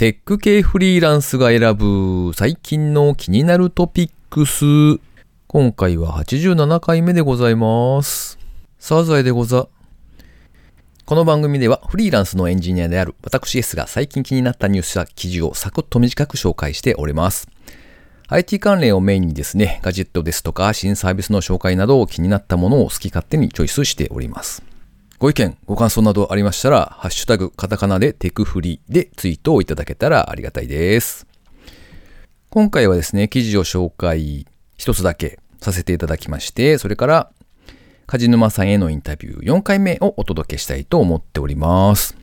テック系フリーランスが選ぶ最近の気になるトピックス。今回は87回目でございます。サザエでござ。この番組ではフリーランスのエンジニアである私 S が最近気になったニュースや記事をサクッと短く紹介しております。IT 関連をメインにですね、ガジェットですとか新サービスの紹介など気になったものを好き勝手にチョイスしております。ご意見、ご感想などありましたら、ハッシュタグカタカナでテクフリでツイートをいただけたらありがたいです。今回はですね、記事を紹介一つだけさせていただきまして、それから梶沼さんへのインタビュー4回目をお届けしたいと思っております。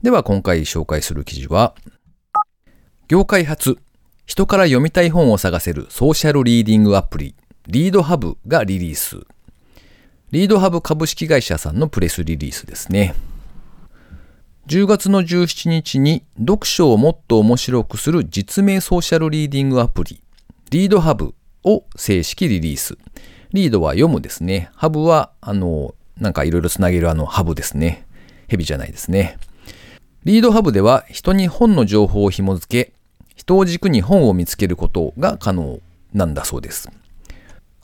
では今回紹介する記事は、業界初、人から読みたい本を探せるソーシャルリーディングアプリ、リードハブがリリース。リードハブ株式会社さんのプレスリリースですね。10月の17日に読書をもっと面白くする実名ソーシャルリーディングアプリ、リードハブを正式リリース。リードは読むですね。ハブは、あの、なんかいろいろつなげるあのハブですね。ヘビじゃないですね。リードハブでは人に本の情報を紐付け、人を軸に本を見つけることが可能なんだそうです。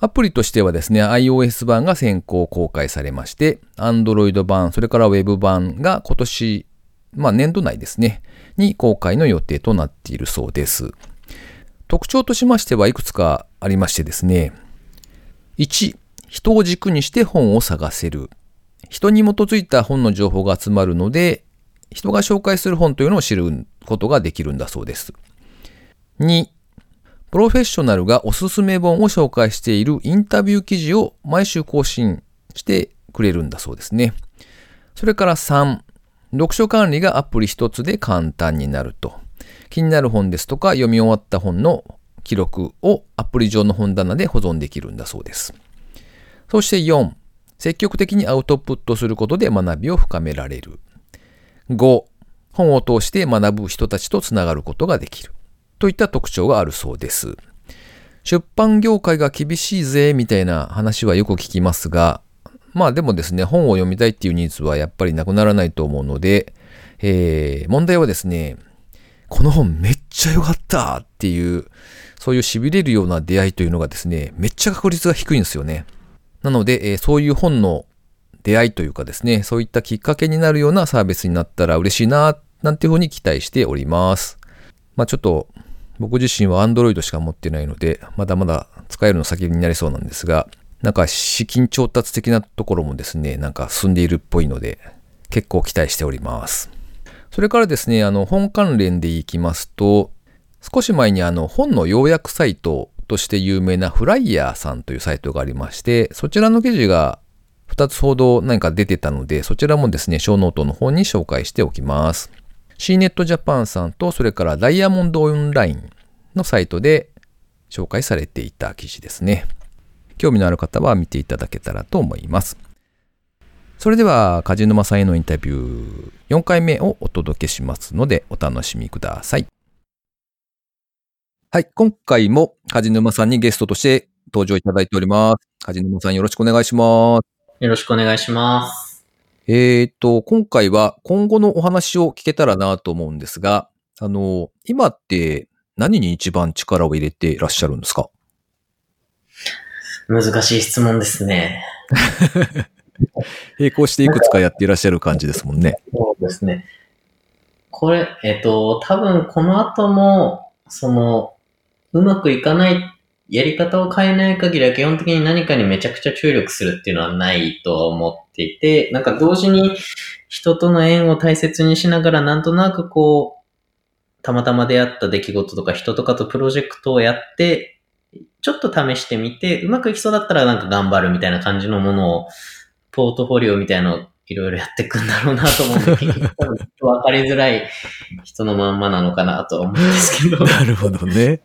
アプリとしてはですね、iOS 版が先行公開されまして、Android 版、それから Web 版が今年、まあ年度内ですね、に公開の予定となっているそうです。特徴としましてはいくつかありましてですね、1、人を軸にして本を探せる。人に基づいた本の情報が集まるので、人が紹介する本というのを知ることができるんだそうです。2、プロフェッショナルがおすすめ本を紹介しているインタビュー記事を毎週更新してくれるんだそうですね。それから3、読書管理がアプリ一つで簡単になると。気になる本ですとか読み終わった本の記録をアプリ上の本棚で保存できるんだそうです。そして4、積極的にアウトプットすることで学びを深められる。5、本を通して学ぶ人たちとつながることができる。といった特徴があるそうです。出版業界が厳しいぜ、みたいな話はよく聞きますが、まあでもですね、本を読みたいっていうニーズはやっぱりなくならないと思うので、えー、問題はですね、この本めっちゃ良かったっていう、そういう痺れるような出会いというのがですね、めっちゃ確率が低いんですよね。なので、えーそういう本の出会いというかですね、そういったきっかけになるようなサービスになったら嬉しいな、なんていうふうに期待しております。まあちょっと、僕自身は Android しか持ってないので、まだまだ使えるの先になりそうなんですが、なんか資金調達的なところもですね、なんか進んでいるっぽいので、結構期待しております。それからですね、あの、本関連でいきますと、少し前にあの、本の要約サイトとして有名なフライヤーさんというサイトがありまして、そちらの記事が2つほど何か出てたので、そちらもですね、ショーノートの方に紹介しておきます。CNET Japan さんと、それからダイヤモンドオンラインのサイトで紹介されていた記事ですね。興味のある方は見ていただけたらと思います。それでは、梶沼さんへのインタビュー4回目をお届けしますので、お楽しみください。はい、今回も梶沼さんにゲストとして登場いただいております。梶沼さんよろしくお願いします。よろしくお願いします。えーと、今回は今後のお話を聞けたらなと思うんですが、あの、今って何に一番力を入れていらっしゃるんですか？難しい質問ですね。並行していくつかやっていらっしゃる感じですもんね。そうですね。これ、えっと、多分この後も、その、うまくいかない、やり方を変えない限りは基本的に何かにめちゃくちゃ注力するっていうのはないと思っていて、なんか同時に人との縁を大切にしながらなんとなくこう、たまたま出会った出来事とか人とかとプロジェクトをやって、ちょっと試してみて、うまくいきそうだったらなんか頑張るみたいな感じのものを、ポートフォリオみたいなのをいろいろやっていくんだろうなと思うんで、結局多分分かりづらい人のまんまなのかなと思うんですけど。なるほどね。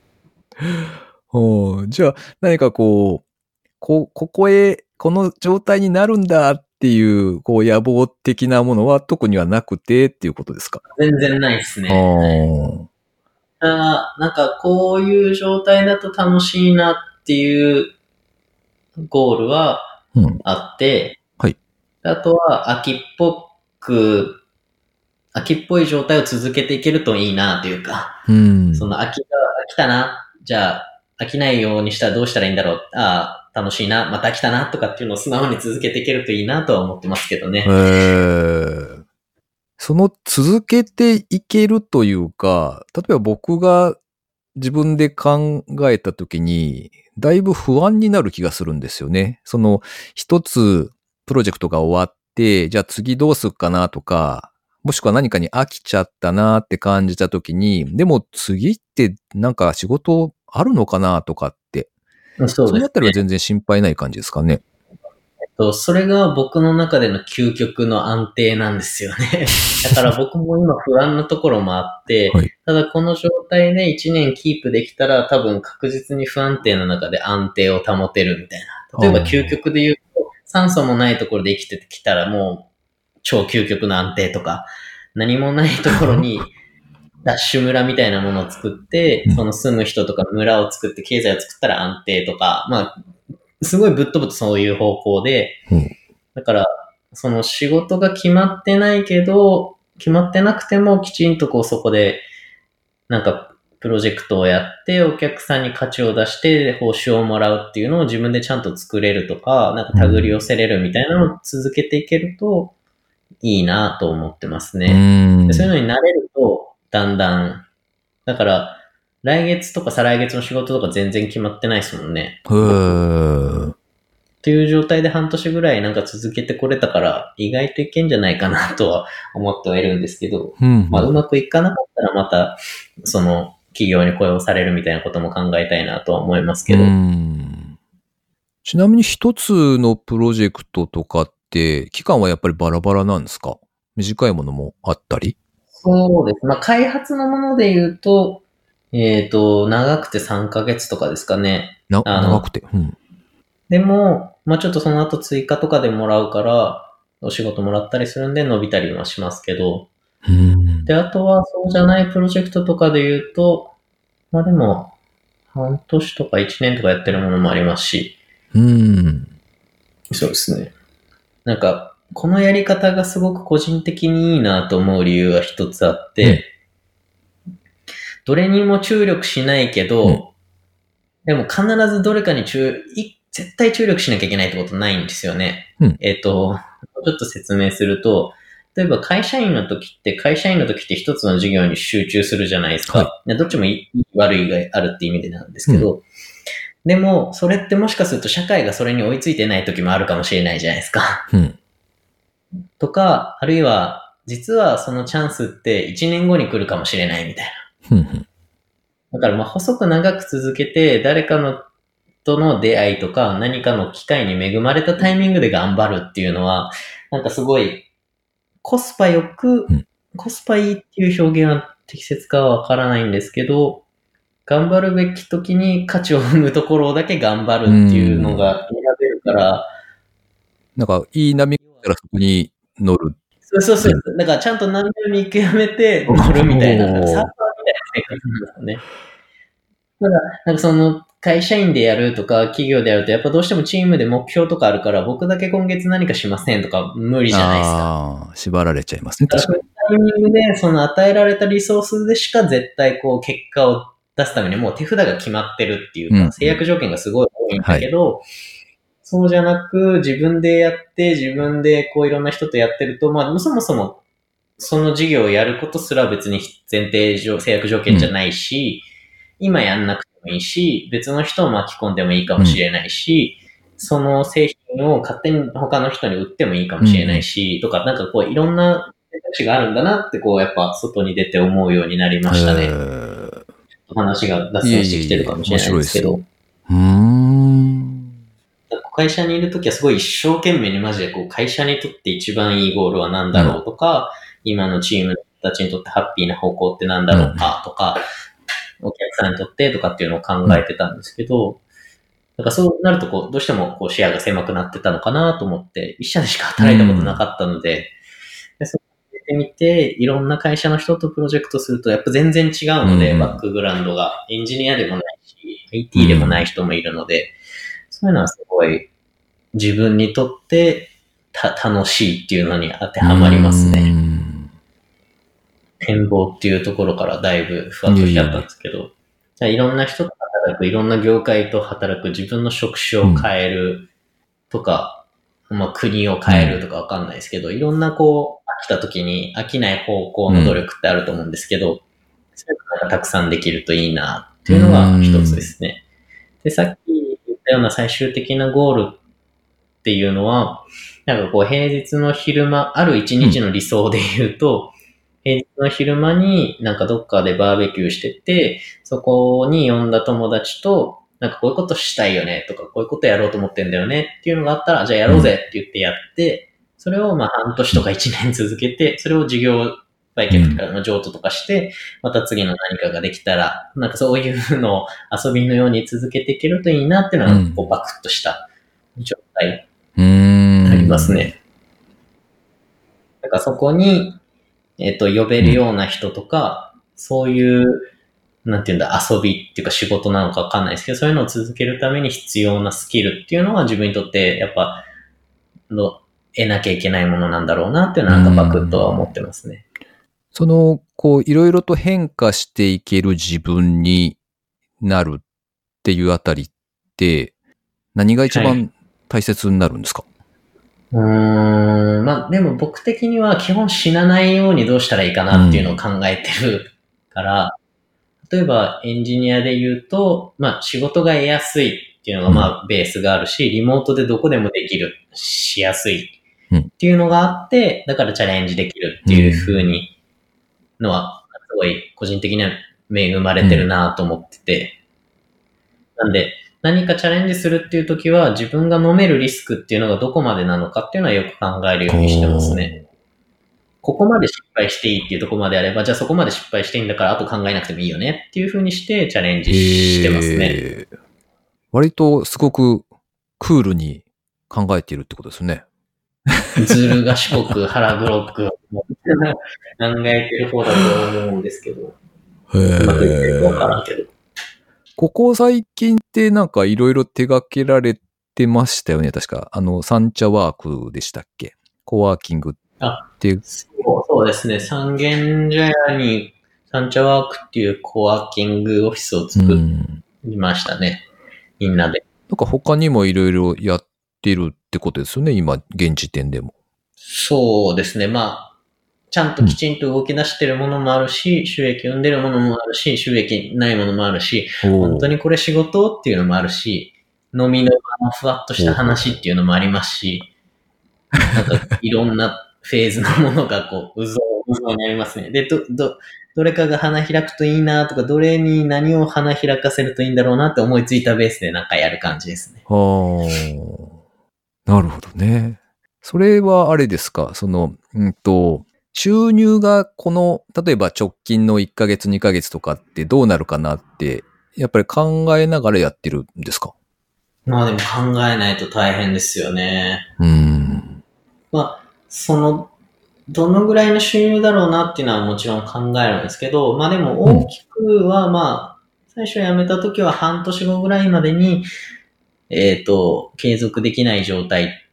おーじゃあ、何かこう、こ、ここへ、この状態になるんだっていう、こう、野望的なものは特にはなくてっていうことですか？全然ないですあね。ーただ、なんかこういう状態だと楽しいなっていうゴールはうん。あって、はい。あとは秋っぽく、秋っぽい状態を続けていけるといいなというか、うん。その秋が飽きたな、じゃあ飽きないようにしたらどうしたらいいんだろう、ああ、楽しいな、また飽きたなとかっていうのを素直に続けていけるといいなとは思ってますけどねへ。ーその続けていけるというか、例えば僕が自分で考えたときに、だいぶ不安になる気がするんですよね。その一つプロジェクトが終わって、じゃあ次どうすっかなとか、もしくは何かに飽きちゃったなって感じたときに、でも次ってなんか仕事あるのかなとかって、そうそですのあたりは全然心配ない感じですかね。と、それが僕の中での究極の安定なんですよね。だから僕も今不安なところもあって、はいただこの状態で1年キープできたら多分確実に不安定な中で安定を保てるみたいな。例えば究極で言うと、酸素もないところで生きてきたらもう超究極の安定とか、何もないところにダッシュ村みたいなものを作ってうん、その住む人とか村を作って経済を作ったら安定とか、まあ、すごいぶっ飛ぶとそういう方向で、うん。だから、その仕事が決まってないけど、決まってなくてもきちんとこうそこで、なんか、プロジェクトをやって、お客さんに価値を出して、報酬をもらうっていうのを自分でちゃんと作れるとか、なんか手繰り寄せれるみたいなのを続けていけると、いいなと思ってますうね。そういうのに慣れると、だんだん、だから、来月とか再来月の仕事とか全然決まってないですもんね。へー。っていう状態で半年ぐらいなんか続けてこれたから、意外といけんじゃないかなとは思ってはいるんですけど、うん。まあうまくいかなかったらまた、その企業に雇用されるみたいなことも考えたいなとは思いますけど、うん。ちなみに一つのプロジェクトとかって、期間はやっぱりバラバラなんですか？短いものもあったり？そうです。まあ開発のもので言うと、えっ、と、長くて3ヶ月とかですかね。な長くて？うん。でも、まあちょっとその後追加とかでもらうから、お仕事もらったりするんで伸びたりはしますけど、うんで、あとはそうじゃないプロジェクトとかで言うと、まあでも、半年とか1年とかやってるものもありますし、うん。そうですね。なんか、このやり方がすごく個人的にいいなと思う理由が一つあって、どれにも注力しないけど、うんでも必ずどれかに注、い絶対注力しなきゃいけないってことないんですよね。うんえっ、と、ちょっと説明すると、例えば会社員の時って、会社員の時って一つの事業に集中するじゃないですか。はでどっちもいい悪いがあるって意味でなんですけど、でも、それってもしかすると社会がそれに追いついてない時もあるかもしれないじゃないですか。うん。とか、あるいは、実はそのチャンスって1年後に来るかもしれないみたいな。うん。だからまあ細く長く続けて、誰かのとの出会いとか何かの機会に恵まれたタイミングで頑張るっていうのは、なんかすごいコスパよく、うんコスパいいっていう表現は適切かはわからないんですけど、頑張るべき時に価値を生むところだけ頑張るっていうのが選べるから、なんか、いい波たらそこに乗る。そうそうそう。だからちゃんと何でも見極めて 乗るみたいな、サーファーみたいな生活なんですよね。ただ、なんかその会社員でやるとか企業でやるとやっぱどうしてもチームで目標とかあるから僕だけ今月何かしませんとか無理じゃないですか。ああ、縛られちゃいますね。確かそういうタイミングでその与えられたリソースでしか絶対こう結果を出すためにもう手札が決まってるっていうか、うん制約条件がすごい多いんだけど、そうじゃなく自分でやって自分でこういろんな人とやってると、まあそもそもその事業をやることすら別に前提上制約条件じゃないし、今やんなくてもいいし、別の人を巻き込んでもいいかもしれないし、その製品を勝手に他の人に売ってもいいかもしれないし、とか、なんかこういろんな選択肢があるんだなってこうやっぱ外に出て思うようになりましたえね。ー話が脱線してきてるかもしれないですけいえいえど。うーん。会社にいるときはすごい一生懸命にマジでこう会社にとって一番いいゴールは何だろうとか、今のチームたちにとってハッピーな方向って何だろうかとか、お客さんにとってとかっていうのを考えてたんですけど、だからそうなるとこう、どうしてもこう視野が狭くなってたのかなと思って、一社でしか働いたことなかったので、でそこ出てみて、いろんな会社の人とプロジェクトするとやっぱ全然違うので、うん。バックグラウンドが。エンジニアでもないし、IT でもない人もいるので、そういうのはすごい自分にとってた楽しいっていうのに当てはまりますうね。ん。展望っていうところからだいぶふわっとしちゃったんですけど、じゃあいろんな人と働く、いろんな業界と働く、自分の職種を変えるとか、まあ国を変えるとかわかんないですけど、いろんなこう、飽きた時に飽きない方向の努力ってあると思うんですけど、そういうのがたくさんできるといいなっていうのが一つですね。で、さっき言ったような最終的なゴールっていうのは、なんかこう平日の昼間、ある一日の理想で言うと、平日の昼間になんかどっかでバーベキューしてて、そこに呼んだ友達と、なんかこういうことしたいよねとか、こういうことやろうと思ってんだよねっていうのがあったら、じゃあやろうぜって言ってやって、それをまあ半年とか一年続けて、それを事業売却とかの譲渡とかして、また次の何かができたら、なんかそういうのを遊びのように続けていけるといいなっていうのは、こうバクッとした状態うーん。あります。ね。なんかそこに、えっ、と、呼べるような人とか、そういう、なんていうんだ、遊びっていうか仕事なのかわかんないですけど、そういうのを続けるために必要なスキルっていうのは自分にとって、やっぱ、の得なきゃいけないものなんだろうなっていうのは、なんかバクッとは思ってますね。その、こう、いろいろと変化していける自分になるっていうあたりって、何が一は番大切になるんですか、うーん、まあでも僕的には基本死なないようにどうしたらいいかなっていうのを考えてるから、例えばエンジニアで言うと、まあ仕事が得やすいっていうのがまあベースがあるし、リモートでどこでもできる、しやすいっていうのがあって、だからチャレンジできるっていう風にのは、すごい個人的には恵まれてるなと思ってて、なんで、何かチャレンジするっていう時は、自分が飲めるリスクっていうのがどこまでなのかっていうのはよく考えるようにしてますね。ここまで失敗していいっていうところまであれば、じゃあそこまで失敗していいんだから、あと考えなくてもいいよねっていう風にしてチャレンジしてますね。割とすごくクールに考えているってことですね。ずる賢く腹黒く考えてる方だと思うんですけど、へ。ここ最近ってなんかいろいろ手掛けられてましたよね、確か。あの、サンチャワークでしたっけ？コワーキングあっていう。そうそうですね。三軒茶屋にサンチャワークっていうコワーキングオフィスをう作ん。りましたね。みんなで。なんか他にもいろいろやってるってことですよね、今、現時点でも。そうですね。まあ、ちゃんときちんと動き出してるものもあるし、収益生んでるものもあるし、収益ないものもあるし、本当に。にこれ仕事っていうのもあるし、飲みの場のふわっとした話っていうのもありますし、なんかいろんなフェーズのものがこう、うぞう、うぞうにありますね。で、ど、ど、どれかが花開くといいなとか、どれに何を花開かせるといいんだろうなって思いついたベースでなんかやる感じですね。はあ。なるほどね。それはあれですか？その、うんと、収入がこの、例えば直近の1ヶ月2ヶ月とかってどうなるかなって、やっぱり考えながらやってるんですか？まあでも考えないと大変ですよね。うん。まあ、その、どのぐらいの収入だろうなっていうのはもちろん考えるんですけど、まあでも大きくはまあ、最初辞めた時は半年後ぐらいまでに、えっ、と、継続できない状態、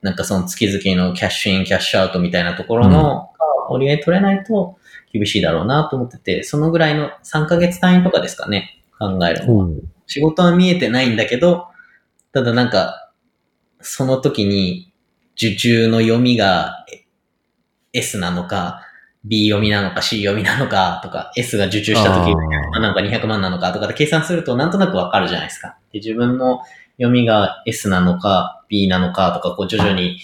なんかその月々のキャッシュイン、キャッシュアウトみたいなところの、折り合い取れないと厳しいだろうなと思ってて、そのぐらいの3ヶ月単位とかですかね、考えるのは。仕事は見えてないんだけど、ただなんか、その時に受注の読みが S なのか、B 読みなのか C 読みなのかとか、S が受注した時あーなんか200万なのかとかで計算するとなんとなくわかるじゃないですか。で自分の読みが S なのか B なのかとか、こう徐々に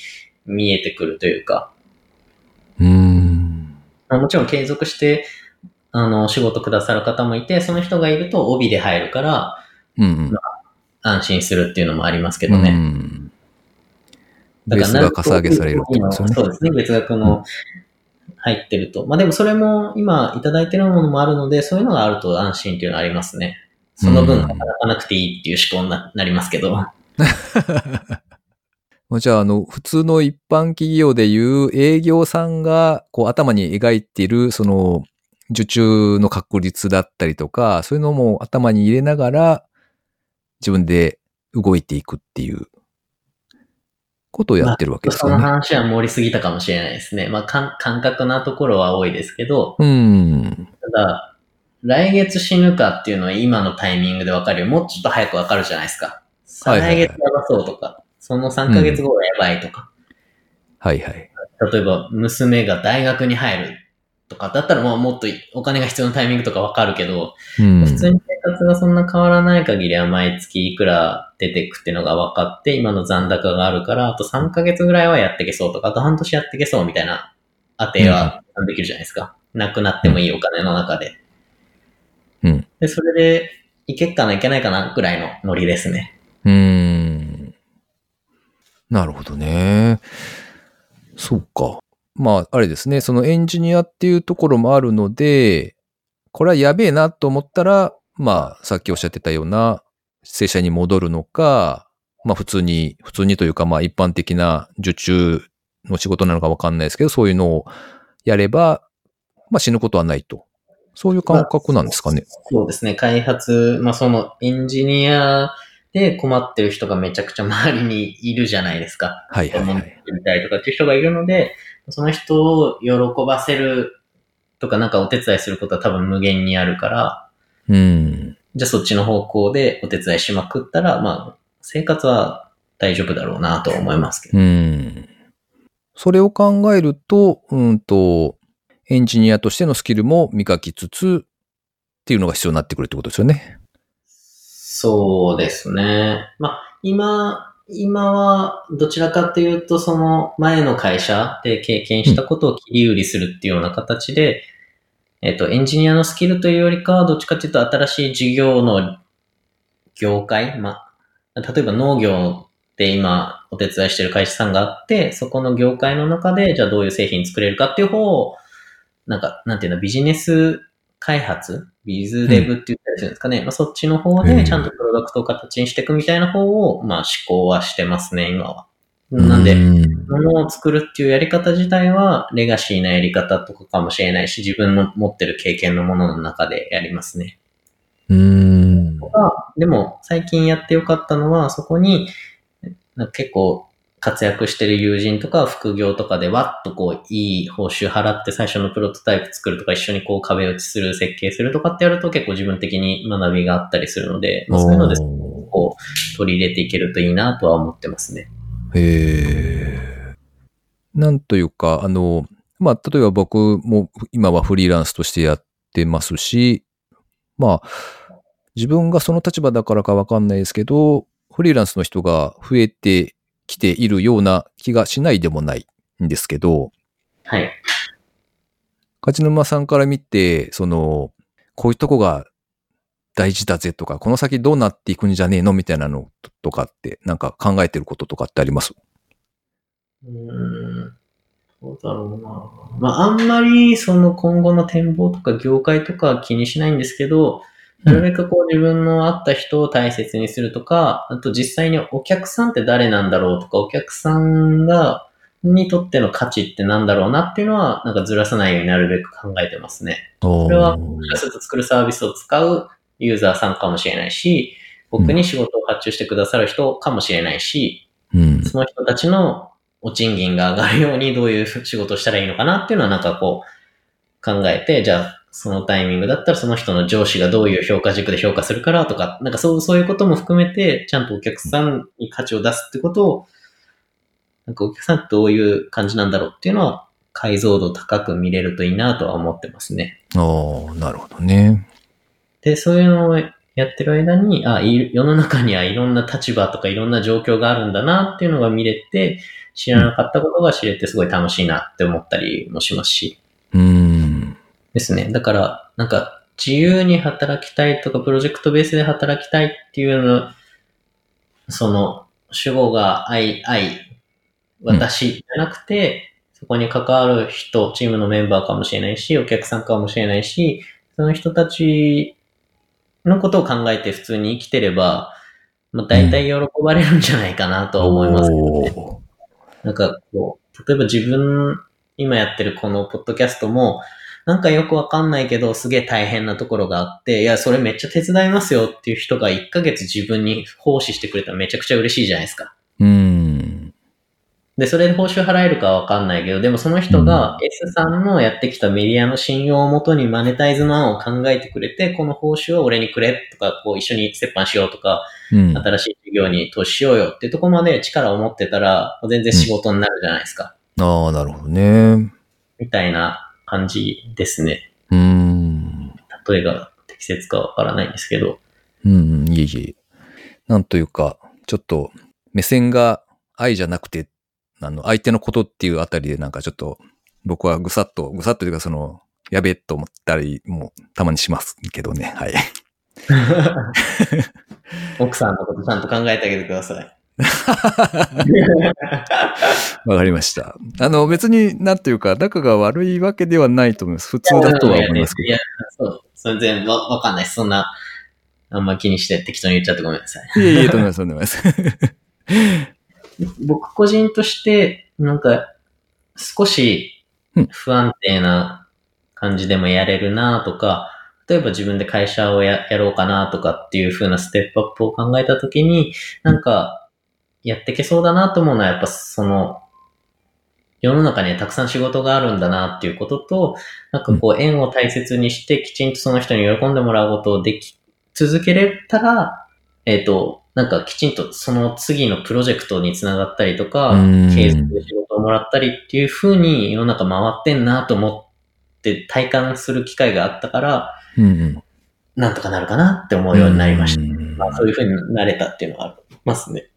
見えてくるというか、うん。まあもちろん継続して、あの、仕事くださる方もいて、その人がいると帯で入るから、うん。安心するっていうのもありますけうどね。ん。だからベースがかさ上げされるってことですよねそうですね。別額の入ってると。まあでもそれも今いただいてるものもあるので、そういうのがあると安心っていうのはありますね。その分うん働かなくていいっていう思考にななりますけど。まあじゃあ、あの、普通の一般企業でいう営業さんが、こう、頭に描いている、その、受注の確率だったりとか、そういうのも頭に入れながら、自分で動いていくっていうことをやってるわけですそのよね。話は盛りすぎたかもしれないですね。まあ、かん感覚なところは多いですけど、うん。ただ、来月死ぬかっていうのは今のタイミングでわかるよ。もうちょっと早くわかるじゃないですか。来月やばそうとか、その3ヶ月後はやばいとか、はいはい。例えば娘が大学に入るとかだったらもうもっとお金が必要なタイミングとかわかるけど、うん。普通に生活がそんな変わらない限りは毎月いくら出てくっていうのが分かって、今の残高があるから、あと3ヶ月ぐらいはやっていけそうとか、あと半年やっていけそうみたいな当てはできるじゃないですか。なくなってもいいお金の中で。うん。で、それで、いけっかないけないかなぐらいのノリですね。うーん。なるほどね。そうか。まあ、あれですね。そのエンジニアっていうところもあるので、これはやべえなと思ったら、まあ、さっきおっしゃってたような、正社に戻るのか、まあ普通に、普通にというかまあ一般的な受注の仕事なのかわかんないですけど、そういうのをやれば、まあ死ぬことはないと。そういう感覚なんですかね。そうですね。開発、まあそのエンジニアで困ってる人がめちゃくちゃ周りにいるじゃないですか。はいはいはい。みたいとかっていう人がいるので、その人を喜ばせるとかなんかお手伝いすることは多分無限にあるから、うん。じゃあそっちの方向でお手伝いしまくったら、まあ生活は大丈夫だろうなとは思いますけど。うん。それを考えると、うんと、エンジニアとしてのスキルも磨きつつっていうのが必要になってくるってことですよね。そうですね。まあ今、今はどちらかというとその前の会社で経験したことを切り売りするっていうような形で、えっと、エンジニアのスキルというよりかは、どっちかというと新しい事業の業界、まあ、例えば農業で今お手伝いしてる会社さんがあって、そこの業界の中で、じゃあどういう製品作れるかっていう方を、なんか、なんていうの、ビジネス開発ビズデブって言ったりするんですかね。まあ、そっちの方うんでちゃんとプロダクトを形にしていくみたいな方を、まあ、思考はしてますね、今は。なんで、うん物を作るっていうやり方自体は、レガシーなやり方とかかもしれないし、自分の持ってる経験のものの中でやりますね。うん。でも、最近やってよかったのは、そこに、結構活躍してる友人とか副業とかでわっとこう、いい報酬払って最初のプロトタイプ作るとか、一緒にこう壁打ちする、設計するとかってやると結構自分的に学びがあったりするので、まあ、そういうので、こう、取り入れていけるといいなとは思ってますね。へえ。なんというか、あの、まあ、例えば僕も今はフリーランスとしてやってますし、まあ、自分がその立場だからかわかんないですけど、フリーランスの人が増えてきているような気がしないでもないんですけど、はい。勝沼さんから見て、その、こういうとこが大事だぜとか、この先どうなっていくんじゃねえのみたいなのとかって、なんか考えてることとかってあります？うーん。どうだろうな。まあ、あんまりその今後の展望とか業界とかは気にしないんですけど、なるべくこう自分の会った人を大切にするとか、あと実際にお客さんって誰なんだろうとか、お客さんが、にとっての価値ってなんだろうなっていうのは、なんかずらさないようになるべく考えてますね。それはすると作るサービスを使うユーザーさんかもしれないし、僕に仕事を発注してくださる人かもしれないし、うん。その人たちのお賃金が上がるようにどういう仕事をしたらいいのかなっていうのはなんかこう考えて、じゃあそのタイミングだったらその人の上司がどういう評価軸で評価するからとか、なんかそうそういうことも含めて、ちゃんとお客さんに価値を出すってことを、なんかお客さんどういう感じなんだろうっていうのは解像度高く見れるといいなとは思ってますね。ああ、なるほどね。で、そういうのをやってる間に、あ、い世の中にはいろんな立場とかいろんな状況があるんだなっていうのが見れて、知らなかったことが知れてすごい楽しいなって思ったりもしますし。うん。ですね。だから、なんか、自由に働きたいとか、プロジェクトベースで働きたいっていうの、その、主語が愛、愛、私じゃなくて、そこに関わる人、チームのメンバーかもしれないし、お客さんかもしれないし、その人たちのことを考えて普通に生きてれば、まあ、大体喜ばれるんじゃないかなとは思いますけどね。おーなんかこう、例えば自分、今やってるこのポッドキャストも、なんかよくわかんないけど、すげえ大変なところがあって、いや、それめっちゃ手伝いますよっていう人が1ヶ月自分に奉仕してくれたらめちゃくちゃ嬉しいじゃないですか。うん。で、それで報酬払えるかはわかんないけど、でもその人が S さんのやってきたメディアの信用をもとにマネタイズの案を考えてくれて、この報酬を俺にくれとか、こう一緒に折半しようとか、うん。新しい事業に投資しようよっていうところまで力を持ってたら、全然仕事になるじゃないですか。ああ、なるほどね。みたいな感じですね。うーん。例えが適切かわからないんですけど。うん、いえいえ。なんというか、ちょっと、目線が愛じゃなくて、あの、相手のことっていうあたりでなんかちょっと、僕はぐさっと、ぐさっというかその、やべえと思ったりもたまにしますけどね。はい。奥さんのことちゃんと考えてあげてください。わかりました。あの、別になんというか、仲が悪いわけではないと思います。普通だとは思いますけいや、そう。全然わわかんないです。そんな、あんま気にして適当に言っちゃってごめんなさい。ど。いえいえ、と思います、と思います。僕個人として、なんか、少しうん不安定な感じでもやれるなとか、例えば自分で会社をややろうかなとかっていう風なステップアップを考えたときに、なんか、やっていけそうだなと思うのは、やっぱその、世の中にはたくさん仕事があるんだなっていうことと、なんかこう縁を大切にしてきちんとその人に喜んでもらうことをでき続けれたら、えっ、と、なんかきちんとその次のプロジェクトにつながったりとかうん、継続で仕事をもらったりっていう風に世の中回ってんなと思って体感する機会があったから、うんうん。なんとかなるかなって思うようになりました。うんまあそういう風になれたっていうのはありますね。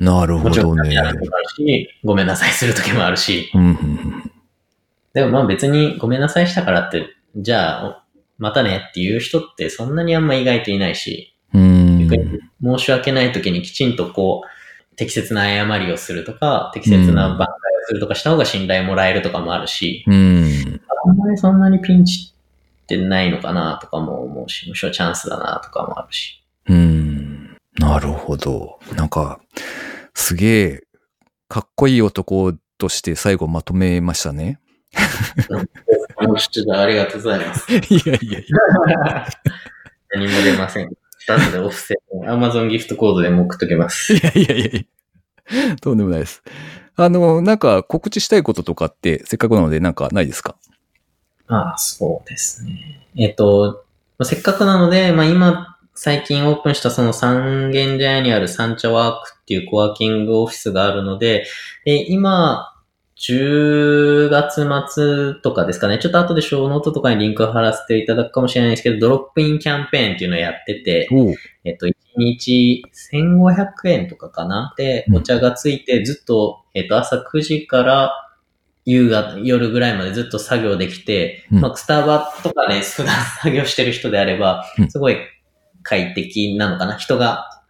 なるほどねごめんなさいする時もあるし、うんうんうんでもまあ別にごめんなさいしたからって、じゃあ、またねっていう人ってそんなにあんま意外といないし、うん申し訳ない時にきちんとこう、適切な誤りをするとか、適切な挽回をするとかした方が信頼もらえるとかもあるし、うん。あんまりそんなにピンチってないのかなとかも思うし、むしろチャンスだなとかもあるし。うん。なるほど。なんか、すげえ、かっこいい男として最後まとめましたね。もうちょっとありがとうございます。いやいやいや。何も出ません。後でオフセット、Amazon ギフトコードでも送っときます。いやいやいやいや。とんでもないです。あの、なんか告知したいこととかって、せっかくなのでなんかないですか？ああ、そうですね。えっと、まあせっかくなので、まあ今、最近オープンしたその三軒茶屋にあるサンチャワークっていうコワーキングオフィスがあるので、で今、10月末とかですかね。ちょっと後でショーノートとかにリンクを貼らせていただくかもしれないですけど、ドロップインキャンペーンっていうのをやってて、えっと、1日1500円とかかな。でう、ん。お茶がついてずっと、えっと、朝9時から夕方、夜ぐらいまでずっと作業できて、うん。まあ、スタバとかね、普段作業してる人であればう、ん。すごい快適なのかな？人が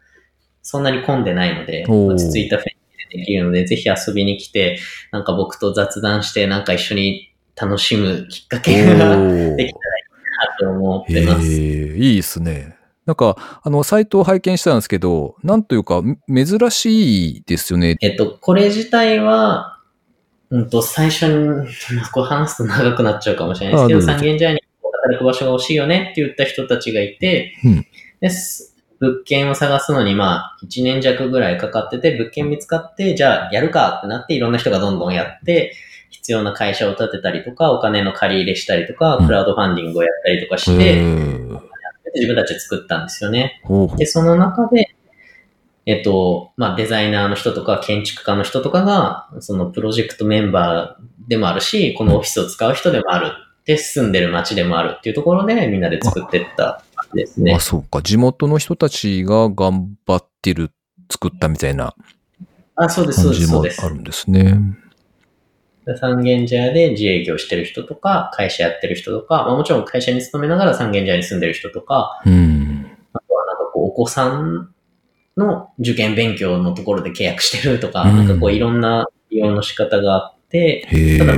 そんなに混んでないので、落ち着いた雰囲気でできるので、ぜひ遊びに来て、なんか僕と雑談して、なんか一緒に楽しむきっかけがお できたらいいなと思っへてます。え、いいですね。なんか、あの、サイトを拝見したんですけど、なんというか、め珍しいですよね。えっと、これ自体は、うんと、最初に、ま あこう話すと長くなっちゃうかもしれないですけど、三軒茶屋に働く場所が欲しいよねって言った人たちがいて、うんです物件を探すのに、まあ、1年弱ぐらいかかってて、物件見つかって、じゃあやるかってなって、いろんな人がどんどんやって、必要な会社を立てたりとか、お金の借り入れしたりとか、うんクラウドファンディングをやったりとかしへて、ー自分たちで作ったんですよね。で、その中で、えっと、まあ、デザイナーの人とか建築家の人とかが、そのプロジェクトメンバーでもあるし、このオフィスを使う人でもある。で、住んでる街でもあるっていうところでみんなで作ってった感じですねあ、。そうか。地元の人たちが頑張ってる、作ったみたいなあ、そうです、そうです、感じもそうですあ。るんですね。で三軒茶屋で自営業してる人とか、会社やってる人とか、まあ、もちろん会社に勤めながら三軒茶屋に住んでる人とか、うん。あとはなんかこう、お子さんの受験勉強のところで契約してるとか、うんなんかこう、いろんな利用の仕方があって、へただ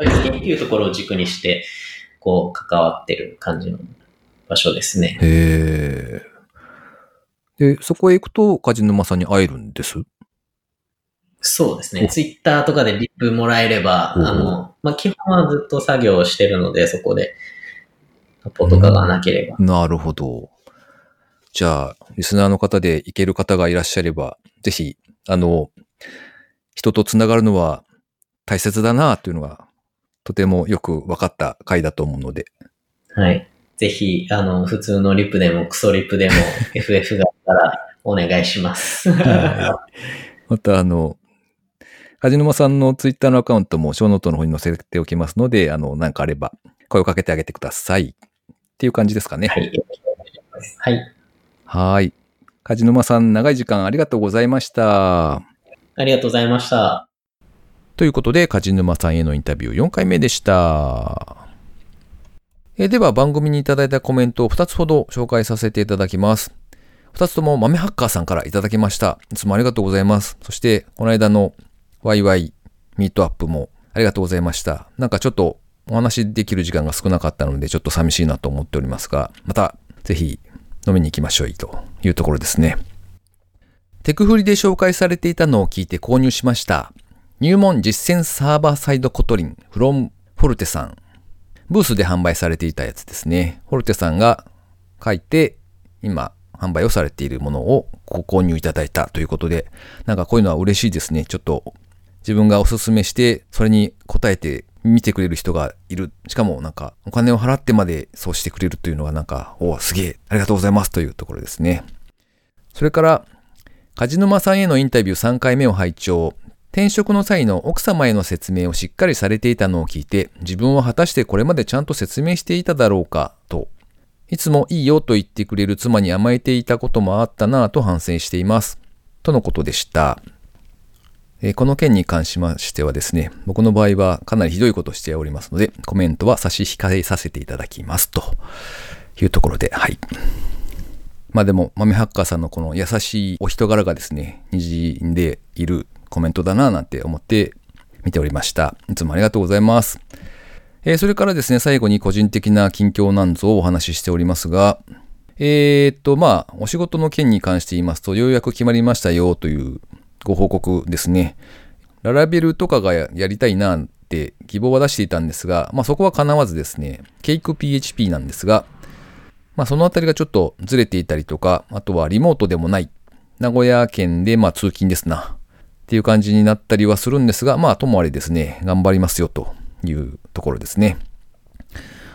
え。好きっていうところを軸にして、こう、関わってる感じの場所ですね。へえ。で、そこへ行くと、梶沼さんに会えるんです？そうですね。おツイッターとかでリップもらえれば、おあの、まあ、基本はずっと作業してるので、そこで、アポとかがなければ。なるほど。じゃあ、リスナーの方で行ける方がいらっしゃれば、ぜひ、あの、人とつながるのは大切だなというのがとてもよく分かった回だと思うので。はい。ぜひ、あの、普通のリップでもクソリップでも FF があったらお願いします。またあの、梶沼さんのツイッターのアカウントもショーノートの方に載せておきますので、あの、なんかあれば声をかけてあげてください。っていう感じですかね。はい。はい。はい。梶沼さん、長い時間ありがとうございました。ありがとうございました。ということで、梶沼さんへのインタビュー4回目でした。えでは、番組にいただいたコメントを2つほど紹介させていただきます。2つとも豆ハッカーさんからいただきました。いつもありがとうございます。そして、この間のワイワイミートアップもありがとうございました。なんかちょっとお話できる時間が少なかったので、ちょっと寂しいなと思っておりますが、またぜひ飲みに行きましょうというところですね。テクフリで紹介されていたのを聞いて購入しました。入門実践サーバーサイドコトリン from フォルテさん。ブースで販売されていたやつですね。フォルテさんが書いて、今販売をされているものをご購入いただいたということで、なんかこういうのは嬉しいですね。ちょっと自分がおすすめして、それに応えて見てくれる人がいる。しかもなんかお金を払ってまでそうしてくれるというのはなんか、おおすげえ、ありがとうございますというところですね。それから、梶沼さんへのインタビュー3回目を拝聴。転職の際の奥様への説明をしっかりされていたのを聞いて、自分は果たしてこれまでちゃんと説明していただろうか、と。いつもいいよと言ってくれる妻に甘えていたこともあったなぁと反省しています。とのことでした。えこの件に関しましてはですね、僕の場合はかなりひどいことをしておりますので、コメントは差し控えさせていただきます。というところで、はい。まあでも、豆ハッカーさんのこの優しいお人柄がですね、滲んでいるコメントだななんて思って見ておりました。いつもありがとうございます。えーそれからですね、最後に個人的な近況なんぞをお話ししておりますが、えーっと、まあ、お仕事の件に関して言いますと、ようやく決まりましたよというご報告ですね。ララベルとかがややりたいなって希望は出していたんですが、まあそこは叶わずですね、ケイク PHP なんですが、まあそのあたりがちょっとずれていたりとか、あとはリモートでもない、名古屋県でまあ通勤ですな、っていう感じになったりはするんですが、まあともあれですね、頑張りますよというところですね。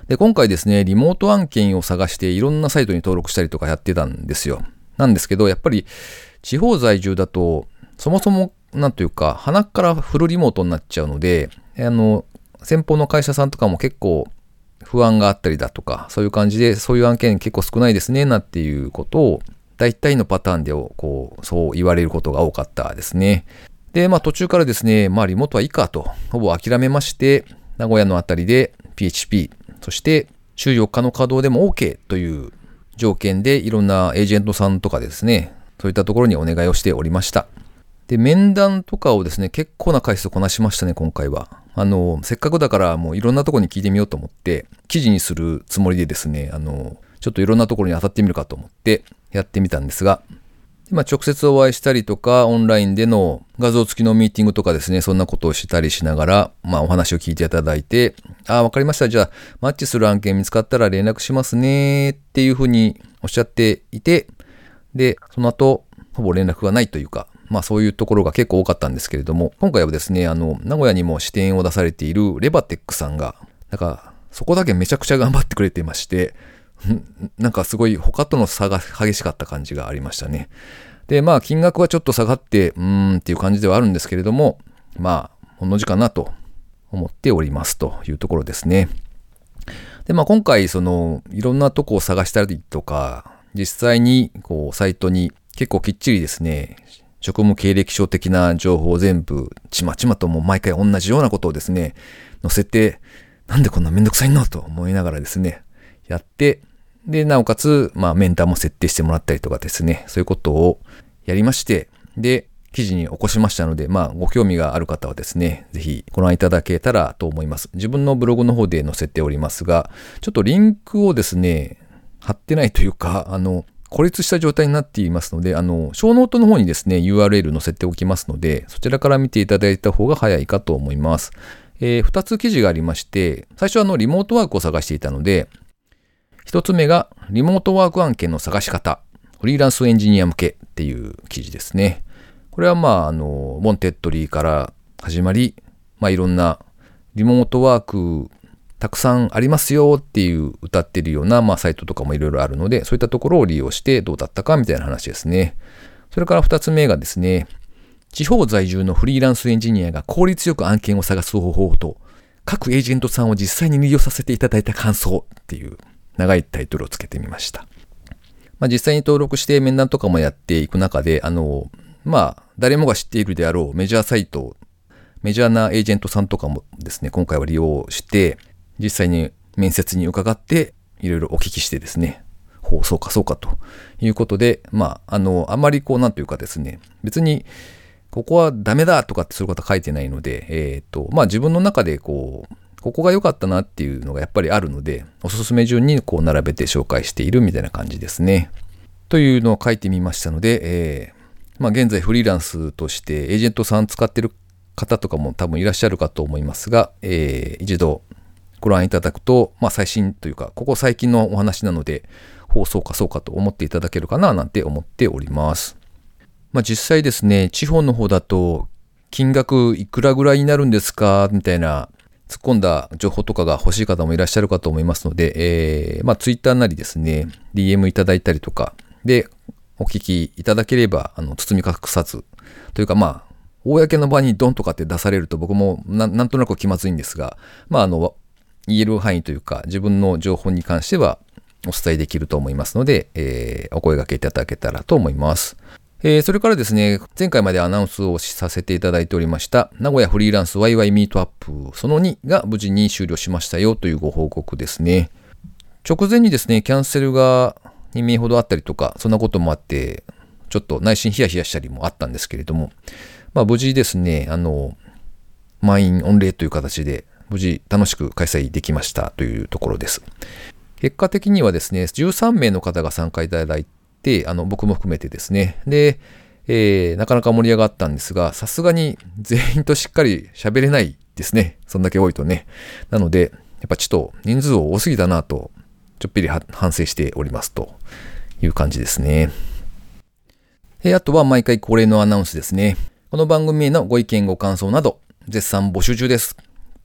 で、今回ですね、リモート案件を探していろんなサイトに登録したりとかやってたんですよ。なんですけど、やっぱり地方在住だと、そもそも、なんというか、鼻からフルリモートになっちゃうので、あの、先方の会社さんとかも結構不安があったりだとか、そういう感じで、そういう案件結構少ないですね、なんていうことを、大体のパターンで、こう、そう言われることが多かったですね。で、まあ途中からですね、まあリモートはいいかと、ほぼ諦めまして、名古屋のあたりで PHP、そして週4日の稼働でも OK という条件でいろんなエージェントさんとかですね、そういったところにお願いをしておりました。で、面談とかをですね、結構な回数こなしましたね、今回は。あの、せっかくだからもういろんなとこに聞いてみようと思って、記事にするつもりでですね、あの、ちょっといろんなところに当たってみるかと思ってやってみたんですが、まあ、直接お会いしたりとか、オンラインでの画像付きのミーティングとかですね、そんなことをしたりしながら、まあ、お話を聞いていただいて、ああ、わかりました。じゃあ、マッチする案件見つかったら連絡しますね、っていうふうにおっしゃっていて、で、その後、ほぼ連絡がないというか、まあそういうところが結構多かったんですけれども、今回はですね、あの、名古屋にも支店を出されているレバテックさんが、なんか、そこだけめちゃくちゃ頑張ってくれてまして、なんかすごい他との差が激しかった感じがありましたね。で、まあ金額はちょっと下がって、うーんっていう感じではあるんですけれども、まあ、ほんの字かなと思っておりますというところですね。で、まあ今回、その、いろんなとこを探したりとか、実際に、こう、サイトに結構きっちりですね、職務経歴書的な情報を全部、ちまちまともう毎回同じようなことをですね、載せて、なんでこんなめんどくさいのと思いながらですね、やって、で、なおかつ、まあ、メンターも設定してもらったりとかですね、そういうことをやりまして、で、記事に起こしましたので、まあ、ご興味がある方はですね、ぜひご覧いただけたらと思います。自分のブログの方で載せておりますが、ちょっとリンクをですね、貼ってないというか、あの、孤立した状態になっていますので、あの、ショーノートの方にですね、URL 載せておきますので、そちらから見ていただいた方が早いかと思います。えー、2つ記事がありまして、最初はあの、リモートワークを探していたので、1つ目が、リモートワーク案件の探し方、フリーランスエンジニア向けっていう記事ですね。これはまあ、あの、 Wantedly から始まり、まあいろんなリモートワークたくさんありますよっていう歌ってるような、まあ、サイトとかもいろいろあるので、そういったところを利用してどうだったかみたいな話ですね。それから二つ目がですね、地方在住のフリーランスエンジニアが効率よく案件を探す方法と、各エージェントさんを実際に利用させていただいた感想っていう長いタイトルをつけてみました。まあ、実際に登録して面談とかもやっていく中で、あの、まあ、誰もが知っているであろうメジャーサイト、メジャーなエージェントさんとかもですね、今回は利用して、実際に面接に伺って、いろいろお聞きしてですね、ほう、そうか、そうか、ということで、まあ、あの、あまりこう、なんというかですね、別に、ここはダメだとかってそういうことは書いてないので、えっ、ー、と、まあ自分の中でこう、ここが良かったなっていうのがやっぱりあるので、おすすめ順にこう並べて紹介しているみたいな感じですね。というのを書いてみましたので、えー、まあ現在フリーランスとしてエージェントさん使ってる方とかも多分いらっしゃるかと思いますが、えー、一度ご覧いただくと、まあ最新というか、ここ最近のお話なので、放送かそうかと思っていただけるかななんて思っております。まあ実際ですね、地方の方だと、金額いくらぐらいになるんですかみたいな突っ込んだ情報とかが欲しい方もいらっしゃるかと思いますので、えー、まあツイッターなりですね、DM いただいたりとか、で、お聞きいただければ、あの、包み隠さず、というかまあ、公の場にドンとかって出されると僕もなんとなく気まずいんですが、まああの、言える範囲というか、自分の情報に関してはお伝えできると思いますので、えー、お声掛けいただけたらと思います。えー、それからですね、前回までアナウンスをさせていただいておりました、名古屋フリーランスワイワイミートアップその2が無事に終了しましたよというご報告ですね。直前にですね、キャンセルが2名ほどあったりとか、そんなこともあって、ちょっと内心ヒヤヒヤしたりもあったんですけれども、まあ無事ですね、あの、満員御礼という形で無事楽しく開催できましたというところです。結果的にはですね、13名の方が参加いただいて、あの、僕も含めてですね。で、えー、なかなか盛り上がったんですが、さすがに全員としっかり喋れないですね。そんだけ多いとね。なので、やっぱちょっと人数多すぎたなと、ちょっぴり反省しておりますという感じですね。えあとは毎回恒例のアナウンスですね。この番組へのご意見ご感想など、絶賛募集中です。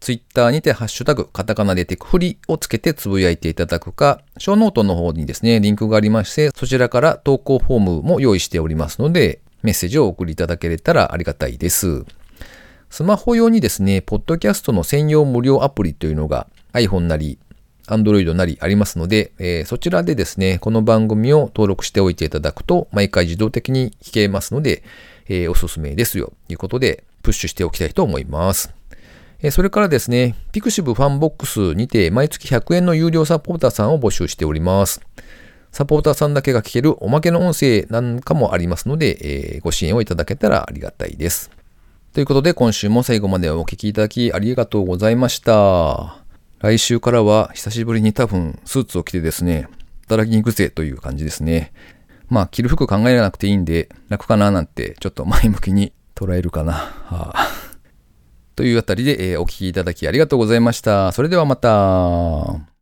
ツイッターにてハッシュタグ、カタカナでテクフリをつけてつぶやいていただくか、ショーノートの方にですね、リンクがありまして、そちらから投稿フォームも用意しておりますので、メッセージを送りいただけれたらありがたいです。スマホ用にですね、ポッドキャストの専用無料アプリというのが iPhone なり、Android なりありますので、えー、そちらでですね、この番組を登録しておいていただくと、毎回自動的に聞けますので、えー、おすすめですよ、ということで、プッシュしておきたいと思います。それからですね、 pixivFANBOX にて毎月100円の有料サポーターさんを募集しております。サポーターさんだけが聞けるおまけの音声なんかもありますので、えー、ご支援をいただけたらありがたいです。ということで今週も最後までお聴きいただきありがとうございました。来週からは久しぶりに多分スーツを着てですね、働きに行くぜという感じですね。まあ着る服考えなくていいんで楽かななんてちょっと前向きに捉えるかな。はあというあたりで、えー、お聞きいただきありがとうございました。それではまた。